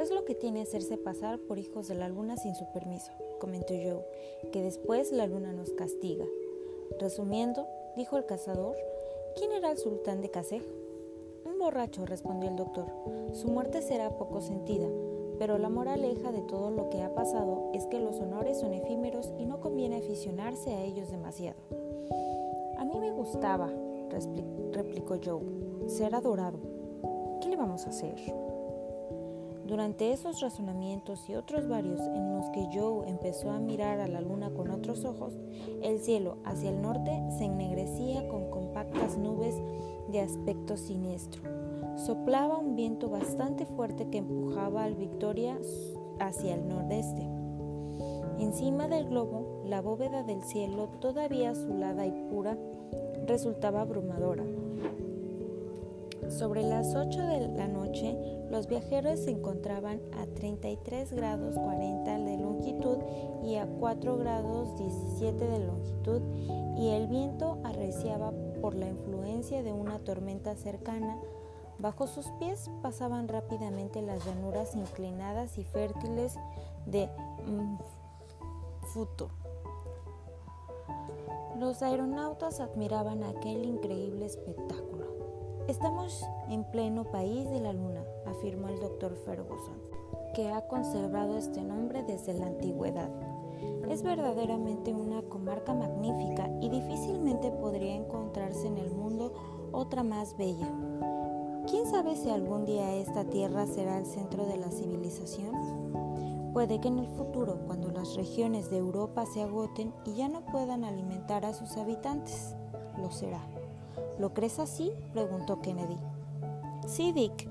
Es lo que tiene hacerse pasar por hijos de la luna sin su permiso, comentó Joe, que después la luna nos castiga. Resumiendo, dijo el cazador, ¿quién era el sultán de Casejo? Un borracho, respondió el doctor. Su muerte será poco sentida, pero la moraleja de todo lo que ha pasado es que los honores son efímeros y no conviene aficionarse a ellos demasiado. A mí me gustaba, replicó Joe, ser adorado. ¿Qué le vamos a hacer? Durante esos razonamientos y otros varios en los que Joe empezó a mirar a la luna con otros ojos, el cielo hacia el norte se ennegrecía con compactas nubes de aspecto siniestro soplaba un viento bastante fuerte que empujaba al Victoria hacia el nordeste. Encima del globo, la bóveda del cielo, todavía azulada y pura, resultaba abrumadora. Sobre las 8 de la noche, los viajeros se encontraban a 33 grados 40 de longitud y a 4 grados 17 de longitud y el viento arreciaba por la influencia de una tormenta cercana Bajo sus pies pasaban rápidamente las llanuras inclinadas y fértiles de Futo. Los aeronautas admiraban aquel increíble espectáculo. Estamos en pleno país de la luna, afirmó el doctor Ferguson, que ha conservado este nombre desde la antigüedad. Es verdaderamente una comarca magnífica y difícilmente podría encontrarse en el mundo otra más bella. ¿Quién sabe si algún día esta tierra será el centro de la civilización? Puede que en el futuro, cuando las regiones de Europa se agoten y ya no puedan alimentar a sus habitantes, lo será. ¿Lo crees así? preguntó Kennedy. Sí, Dick.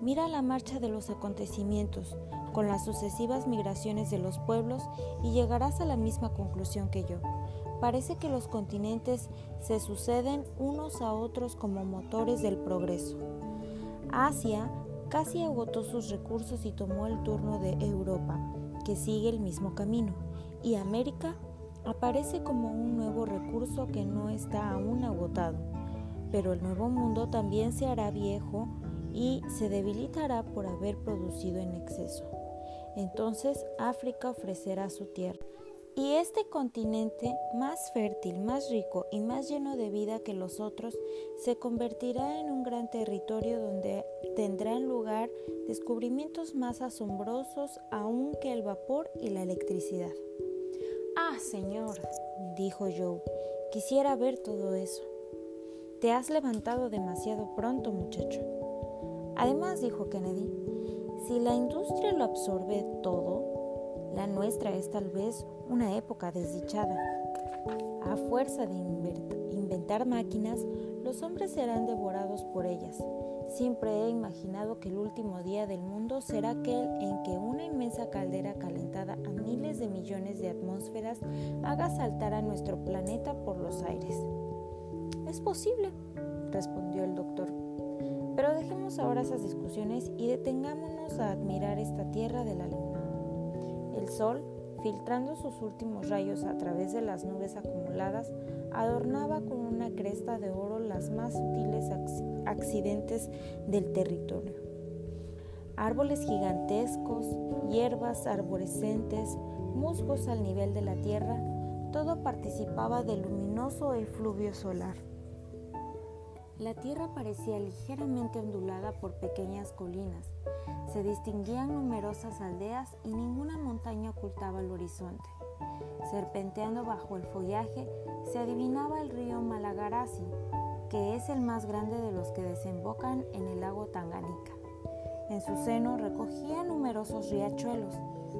Mira la marcha de los acontecimientos, con las sucesivas migraciones de los pueblos, y llegarás a la misma conclusión que yo. Parece que los continentes se suceden unos a otros como motores del progreso. Asia casi agotó sus recursos y tomó el turno de Europa, que sigue el mismo camino, y América aparece como un nuevo recurso que no está aún agotado. Pero el nuevo mundo también se hará viejo y se debilitará por haber producido en exceso. Entonces África ofrecerá su tierra. Y este continente, más fértil, más rico y más lleno de vida que los otros, se convertirá en un gran territorio donde tendrán lugar descubrimientos más asombrosos aún que el vapor y la electricidad. Ah, señor, dijo Joe, quisiera ver todo eso. Te has levantado demasiado pronto, muchacho. Además, dijo Kennedy, si la industria lo absorbe todo, la nuestra es tal vez una época desdichada. A fuerza de inventar máquinas, los hombres serán devorados por ellas. Siempre he imaginado que el último día del mundo será aquel en que una inmensa caldera calentada a miles de millones de atmósferas haga saltar a nuestro planeta por los aires. Es posible, respondió el doctor. Pero dejemos ahora esas discusiones y detengámonos a admirar esta tierra de la luna. El sol, filtrando sus últimos rayos a través de las nubes acumuladas, adornaba con una cresta de oro las más sutiles accidentes del territorio. Árboles gigantescos, hierbas arborescentes, musgos al nivel de la tierra, todo participaba del luminoso efluvio solar. La tierra parecía ligeramente ondulada por pequeñas colinas, se distinguían numerosas aldeas y ninguna montaña ocultaba el horizonte. Serpenteando bajo el follaje se adivinaba el río Malagarasi, que es el más grande de los que desembocan en el lago Tanganica. En su seno recogía numerosos riachuelos.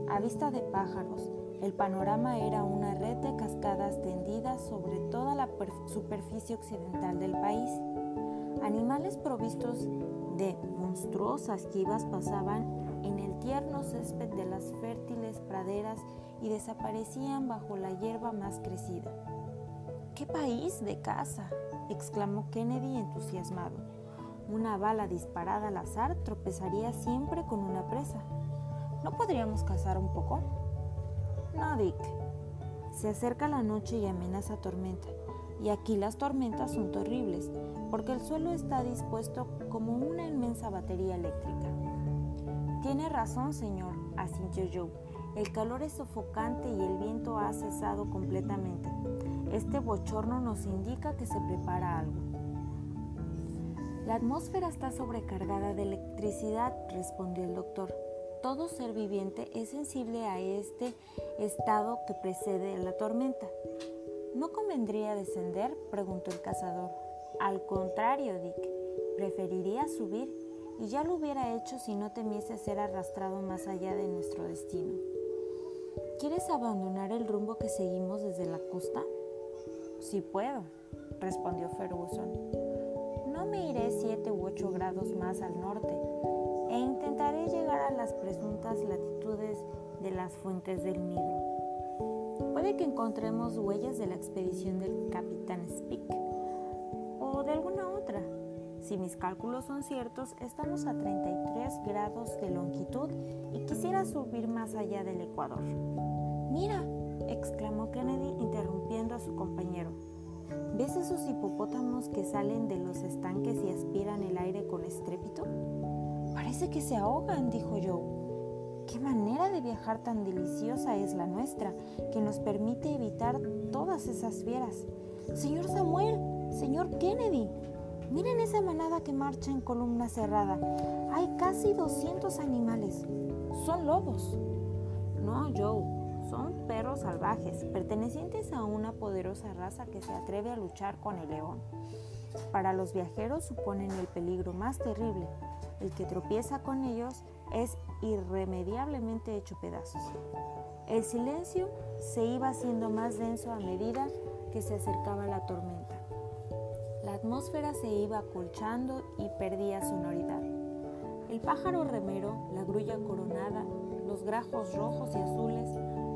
A vista de pájaros, el panorama era una red de cascadas tendidas sobre toda la superficie occidental del país. Animales provistos de monstruosas quivas pasaban en el tierno césped de las fértiles praderas y desaparecían bajo la hierba más crecida. ¡Qué país de caza! exclamó Kennedy entusiasmado. Una bala disparada al azar tropezaría siempre con una presa. ¿No podríamos cazar un poco? No, Dick. Se acerca la noche y amenaza tormenta. Y aquí las tormentas son terribles, porque el suelo está dispuesto como una inmensa batería eléctrica. Tiene razón, señor, asintió Joe. El calor es sofocante y el viento ha cesado completamente. Este bochorno nos indica que se prepara algo. La atmósfera está sobrecargada de electricidad, respondió el doctor. Todo ser viviente es sensible a este estado que precede la tormenta. ¿No convendría descender? preguntó el cazador. Al contrario, Dick, preferiría subir y ya lo hubiera hecho si no temiese ser arrastrado más allá de nuestro destino. ¿Quieres abandonar el rumbo que seguimos desde la costa? Si puedo, respondió Ferguson. No me iré siete u ocho grados más al norte e intentaré llegar a las presuntas latitudes de las fuentes del Nilo. Puede que encontremos huellas de la expedición del capitán Speak o de alguna otra. Si mis cálculos son ciertos, estamos a 33 grados de longitud y quisiera subir más allá del Ecuador. Mira, exclamó Kennedy interrumpiendo a su compañero. ¿Ves esos hipopótamos que salen de los estanques y aspiran el aire con estrépito? Parece que se ahogan, dijo Joe. ¿Qué manera de viajar tan deliciosa es la nuestra, que nos permite evitar todas esas fieras? Señor Samuel, señor Kennedy, miren esa manada que marcha en columna cerrada. Hay casi 200 animales. Son lobos. No, Joe, son perros salvajes, pertenecientes a una poderosa raza que se atreve a luchar con el león. Para los viajeros suponen el peligro más terrible. El que tropieza con ellos es irremediablemente hecho pedazos. El silencio se iba haciendo más denso a medida que se acercaba la tormenta. La atmósfera se iba acolchando y perdía sonoridad. El pájaro remero, la grulla coronada, los grajos rojos y azules,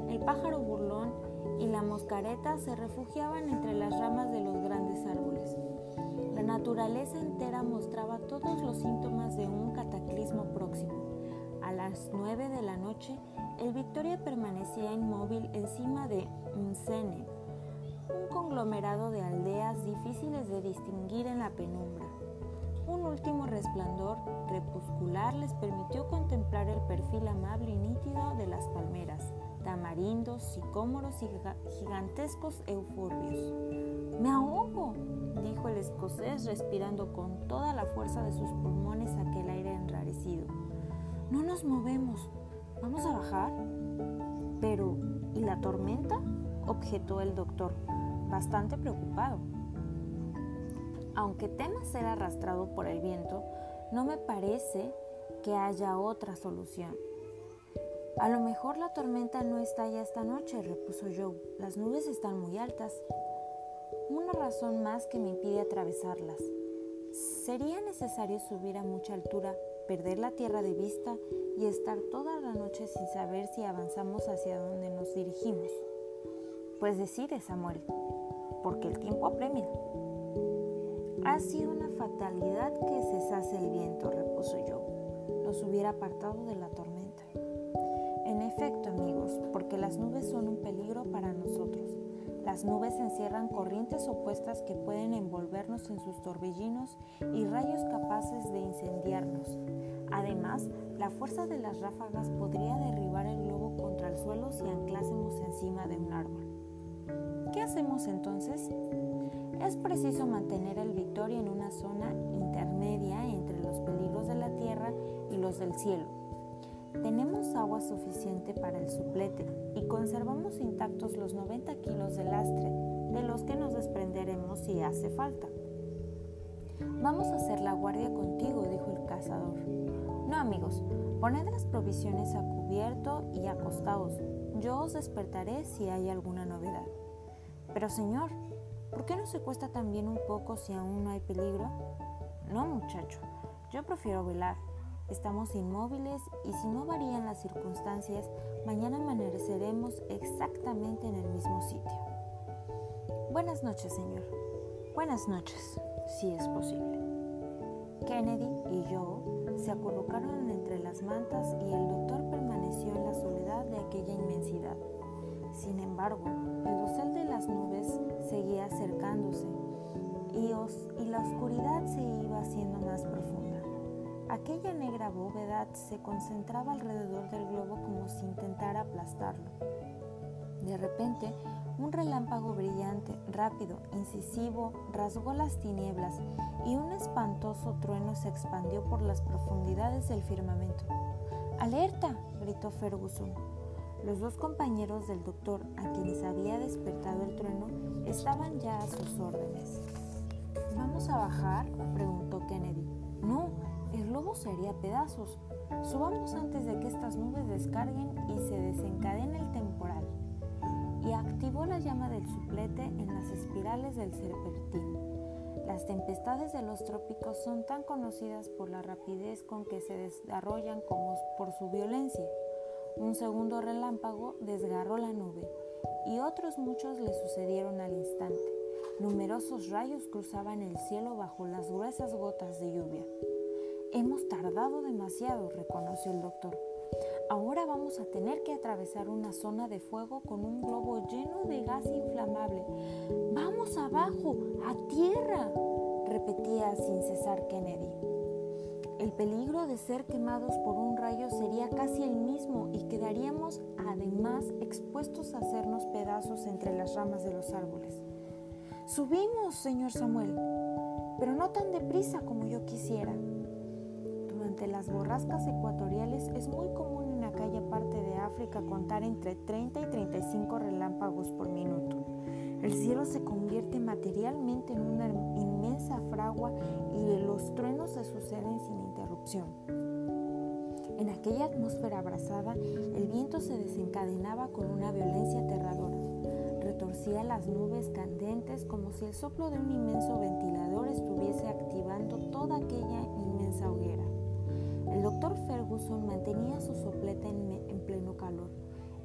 el pájaro burlón y la moscareta se refugiaban entre las ramas de los grandes árboles. La naturaleza entera mostraba todos los síntomas de un cataclismo próximo. A las nueve de la noche, el Victoria permanecía inmóvil encima de Msene, un conglomerado de aldeas difíciles de distinguir en la penumbra. Un último resplandor crepuscular les permitió contemplar el perfil amable y nítido de las palmeras, tamarindos, sicómoros y gigantescos euforbios. Me ahogo, dijo el escocés respirando con toda la fuerza de sus pulmones aquel aire enrarecido. No nos movemos. ¿Vamos a bajar? Pero, ¿y la tormenta? objetó el doctor, bastante preocupado. Aunque temas ser arrastrado por el viento, no me parece que haya otra solución. A lo mejor la tormenta no está ya esta noche, repuso Joe. Las nubes están muy altas. Una razón más que me impide atravesarlas. Sería necesario subir a mucha altura, perder la tierra de vista y estar toda la noche sin saber si avanzamos hacia donde nos dirigimos. Pues decide, Samuel, porque el tiempo apremia. Ha sido una fatalidad que cesase el viento, repuso Joe. Nos hubiera apartado de la tormenta. En efecto, amigos, porque las nubes son un peligro para nosotros. Las nubes encierran corrientes opuestas que pueden envolvernos en sus torbellinos y rayos capaces de incendiarnos. Además, la fuerza de las ráfagas podría derribar el globo contra el suelo si anclásemos encima de un árbol. ¿Qué hacemos entonces? Es preciso mantener el Victoria en una zona intermedia entre los peligros de la tierra y los del cielo tenemos agua suficiente para el suplete y conservamos intactos los 90 kilos de lastre, de los que nos desprenderemos si hace falta. Vamos a hacer la guardia contigo, dijo el cazador. No, amigos, poned las provisiones a cubierto y acostaos. Yo os despertaré si hay alguna novedad. Pero, señor, ¿por qué no se cuesta también un poco si aún no hay peligro? No, muchacho, yo prefiero velar. Estamos inmóviles y si no varían las circunstancias, mañana amaneceremos exactamente en el mismo sitio. Buenas noches, señor. Buenas noches, si es posible. Kennedy y yo se acurrucaron entre las mantas y el doctor permaneció en la soledad de aquella inmensidad. Sin embargo, el dosel de las nubes seguía acercándose y, y la oscuridad se iba haciendo más profunda. Aquella negra bóveda se concentraba alrededor del globo como si intentara aplastarlo. De repente, un relámpago brillante, rápido, incisivo, rasgó las tinieblas y un espantoso trueno se expandió por las profundidades del firmamento. ¡Alerta! gritó Ferguson. Los dos compañeros del doctor, a quienes había despertado el trueno, estaban ya a sus órdenes. ¿Vamos a bajar? preguntó Kennedy. No, el globo se haría pedazos. Subamos antes de que estas nubes descarguen y se desencadene el temporal. Y activó la llama del suplete en las espirales del serpentín. Las tempestades de los trópicos son tan conocidas por la rapidez con que se desarrollan como por su violencia. Un segundo relámpago desgarró la nube y otros muchos le sucedieron al instante. Numerosos rayos cruzaban el cielo bajo las gruesas gotas de lluvia. Hemos tardado demasiado, reconoció el doctor. Ahora vamos a tener que atravesar una zona de fuego con un globo lleno de gas inflamable. ¡Vamos abajo! ¡A tierra! repetía sin cesar Kennedy. El peligro de ser quemados por un rayo sería casi el mismo y quedaríamos además expuestos a hacernos pedazos entre las ramas de los árboles. Subimos, señor Samuel, pero no tan deprisa como yo quisiera. Durante las borrascas ecuatoriales es muy común en aquella parte de África contar entre 30 y 35 relámpagos por minuto. El cielo se convierte materialmente en una inmensa fragua y los truenos se suceden sin interrupción. En aquella atmósfera abrasada, el viento se desencadenaba con una violencia aterradora. Retorcía las nubes candentes como si el soplo de un inmenso ventilador estuviese activando toda aquella inmensa hoguera. El doctor Ferguson mantenía su soplete en, en pleno calor.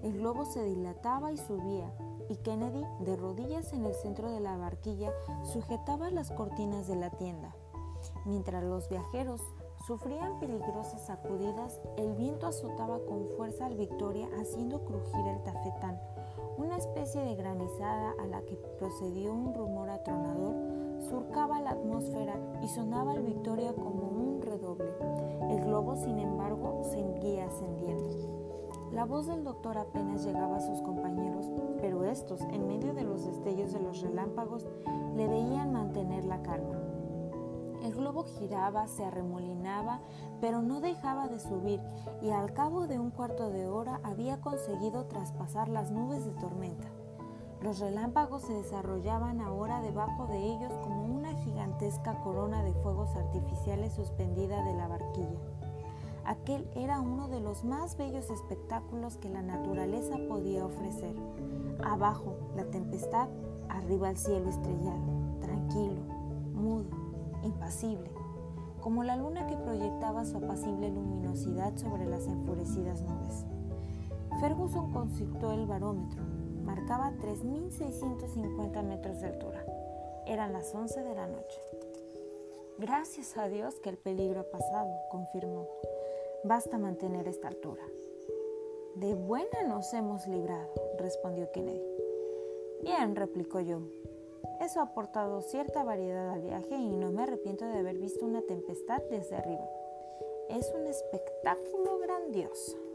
El globo se dilataba y subía, y Kennedy, de rodillas en el centro de la barquilla, sujetaba las cortinas de la tienda. Mientras los viajeros sufrían peligrosas sacudidas, el viento azotaba con fuerza al Victoria haciendo crujir el tafetán, una especie de granizada a la que procedió un rumor atronador, surcaba la atmósfera y sonaba al Victoria como un redoble. El globo, sin embargo, seguía ascendiendo. La voz del doctor apenas llegaba a sus compañeros, pero estos, en medio de los destellos de los relámpagos, le veían mantener la calma. El globo giraba, se arremolinaba, pero no dejaba de subir y al cabo de un cuarto de hora había conseguido traspasar las nubes de tormenta. Los relámpagos se desarrollaban ahora debajo de ellos como corona de fuegos artificiales suspendida de la barquilla. Aquel era uno de los más bellos espectáculos que la naturaleza podía ofrecer. Abajo, la tempestad, arriba el cielo estrellado, tranquilo, mudo, impasible, como la luna que proyectaba su apacible luminosidad sobre las enfurecidas nubes. Ferguson consultó el barómetro. Marcaba 3.650 metros de altura. Eran las 11 de la noche. Gracias a Dios que el peligro ha pasado, confirmó. Basta mantener esta altura. De buena nos hemos librado, respondió Kennedy. Bien, replicó yo. Eso ha aportado cierta variedad al viaje y no me arrepiento de haber visto una tempestad desde arriba. Es un espectáculo grandioso.